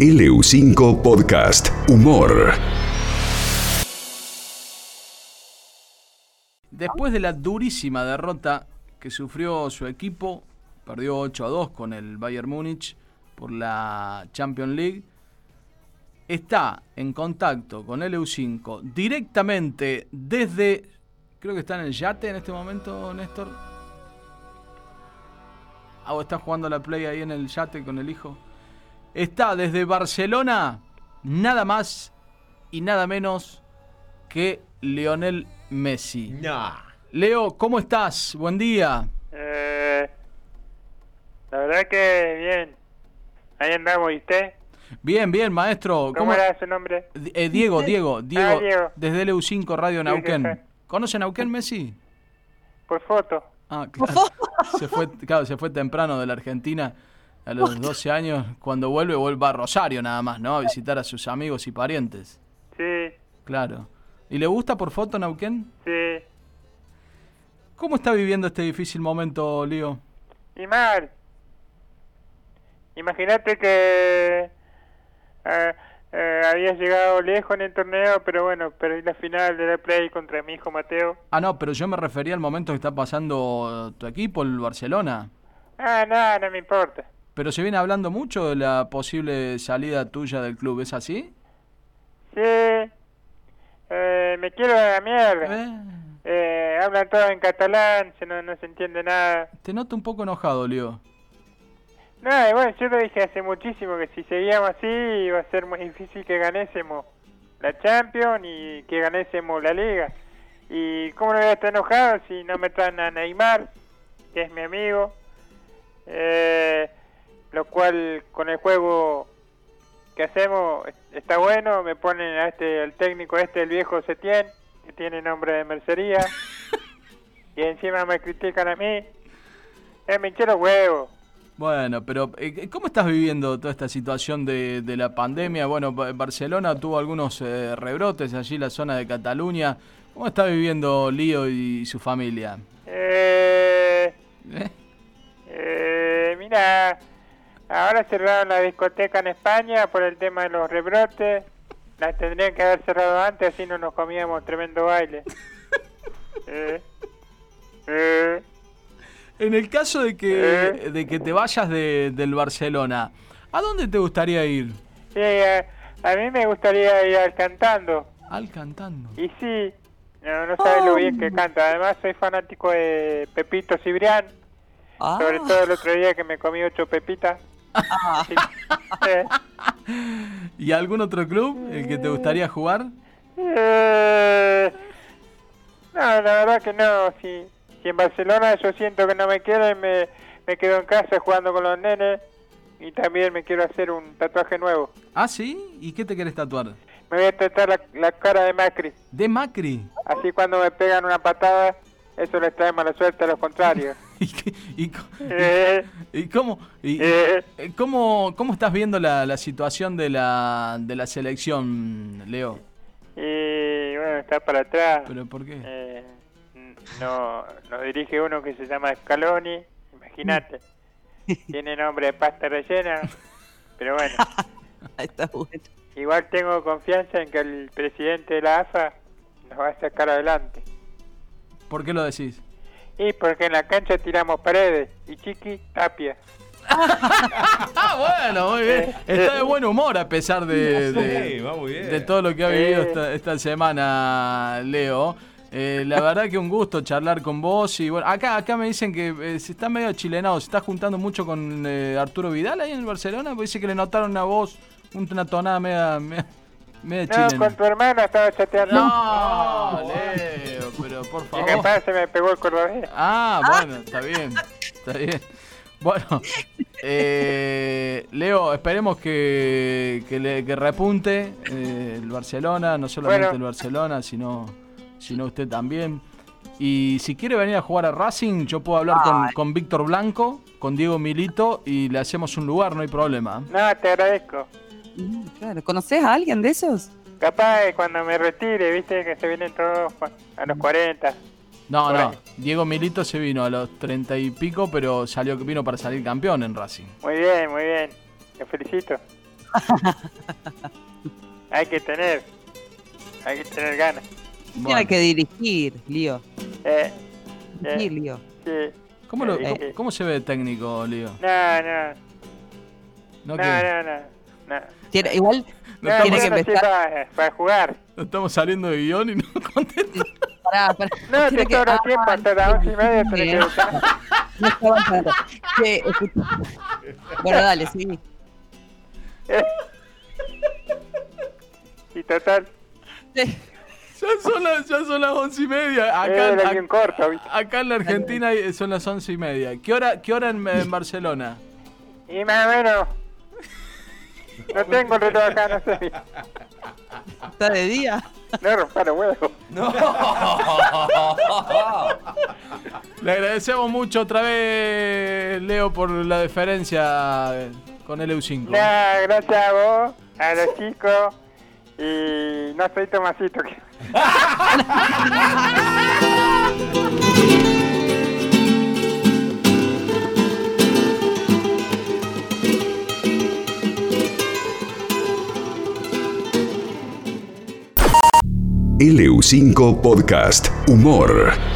LU5 Podcast Humor. Después de la durísima derrota que sufrió su equipo, perdió 8 a 2 con el Bayern Múnich por la Champions League, está en contacto con LU5 directamente desde, creo que está en el yate en este momento, Néstor. Ah, o está jugando la play ahí en el yate con el hijo. Está desde Barcelona, nada más y nada menos que Lionel Messi. Leo, ¿cómo estás? Buen día. Eh, la verdad que bien. Ahí andamos, ¿y usted? Bien, bien, maestro. ¿Cómo, era su nombre? Eh, Diego, Diego, Diego, Diego. desde LU5 Radio Nauquén. sí, sí. ¿Conoce Nauquén, Messi? Por foto. Ah, claro. Se fue, claro, se fue temprano de la Argentina a los 12 años. Cuando vuelve, vuelve a Rosario nada más, ¿no? A visitar a sus amigos y parientes. Sí, Claro. ¿Y le gusta por foto Nauquén? sí. ¿Cómo está viviendo este difícil momento, Lío? Y mal. Imagínate que eh, eh, había llegado lejos en el torneo, pero bueno, perdí la final de la Play contra mi hijo Mateo. Ah, no, pero yo me refería al momento que está pasando tu equipo, el Barcelona. Ah, no, no me importa. Pero se viene hablando mucho de la posible salida tuya del club, ¿es así? Sí. Eh, me quiero a la mierda. Eh, Eh, hablan todo en catalán, se no, no se entiende nada. te noto un poco enojado, Lío. No, y bueno, yo lo dije hace muchísimo que si seguíamos así iba a ser muy difícil que ganésemos la Champions y que ganésemos la Liga. Y cómo no voy a estar enojado si no me traen a Neymar, que es mi amigo, eh, lo cual con el juego que hacemos es- está bueno, me ponen a este, el técnico este, el viejo Setién, que tiene nombre de mercería, y encima me critican a mí. Eh, me huevos. Bueno, pero eh, ¿cómo estás viviendo toda esta situación de, de la pandemia? Bueno, Ba- Barcelona tuvo algunos eh, rebrotes allí en la zona de Cataluña. ¿Cómo está viviendo Lío y su familia? Ahora cerraron la discoteca en España por el tema de los rebrotes. La tendrían que haber cerrado antes, así no nos comíamos tremendo baile. Eh, eh, En el caso de que, ¿Eh? de que te vayas de- del Barcelona, ¿a dónde te gustaría ir? sí, a, a mí me gustaría ir al cantando. Al cantando. Y sí, no, no sabes lo bien que canta. Además, soy fanático de Pepito Cibrián. Sobre todo el otro día que me comí ocho pepitas. Sí. ¿Y algún otro club el que te gustaría jugar? Eh, no, la verdad que no. Si, si en Barcelona yo siento que no me quieren, me, me quedo en casa jugando con los nenes. Y también me quiero hacer un tatuaje nuevo. ¿Ah, sí? ¿Y qué te querés tatuar? Me voy a tatuar la, la cara de Macri. ¿De Macri? Así cuando me pegan una patada, eso les trae mala suerte a los contrarios. ¿Y, y co- Eh, y cómo, y- eh, eh, cómo, cómo estás viendo la, la situación de la, de la selección, Leo? y bueno, está para atrás. ¿Pero por qué? Eh, no, nos dirige uno que se llama Scaloni, imagínate. Tiene nombre de pasta rellena, pero bueno, Está bueno. igual tengo confianza en que el presidente de la AFA nos va a sacar adelante. ¿Por qué lo decís? Y porque en la cancha tiramos paredes y Chiqui tapia. Ah, bueno, muy bien. Está de buen humor a pesar de, de- todo lo que ha vivido Sí. esta, esta semana, Leo. Eh, la verdad que un gusto charlar con vos y bueno, acá acá me dicen que eh, se está medio chilenado, se está juntando mucho con eh, Arturo Vidal ahí en el Barcelona, porque dice que le notaron a vos una tonada media, media, media No, chilena. con tu hermana estaba chateando. No, Leo, pero por favor. capaz se me pegó el cordobés. Ah, bueno, está bien, está bien. Bueno, eh, Leo, esperemos que, que, le- que repunte eh, el Barcelona, no solamente Bueno. el Barcelona, sino, sino usted también. Y si quiere venir a jugar a Racing, yo puedo hablar con, con Víctor Blanco, con Diego Milito y le hacemos un lugar, no hay problema. No, te agradezco. Mm, Claro, ¿conoces a alguien de esos? Capaz de cuando me retire, viste que se vienen todos a los 40. No, no, ahí. Diego Milito se vino a los treinta y pico, pero salió vino para salir campeón en Racing. Muy bien, muy bien. Te felicito. hay que tener, hay que tener ganas. Bueno, Tiene que dirigir, Lío. Eh, Dirigir, eh, Lío. sí. ¿Cómo, lo- Eh, cómo- eh. cómo se ve de técnico, Lío? No, no, No, que- no, no, no. Tiene- igual no tiene que empezar- para, para jugar. no estamos saliendo de guion y no contesta. Pará, pará. No, te Tiene que- sobra ah, tiempo hasta las once y media. que. No tanto. Che, escucha. Bueno, dale, sí. Eh. Y total, Sí. Ya son las, ya son las once y media. Acá, era ac- bien corto, acá en la Argentina son las once y media. ¿Qué hora, qué hora en, en Barcelona? Y más o menos. No tengo el reloj acá, no sé. ¿Está de día? No rompa los huevos. Le agradecemos mucho otra vez, Leo, por la deferencia con el EU5. Nada, gracias a vos, a los chicos. Y no soy Tomasito. LU5 Podcast Humor.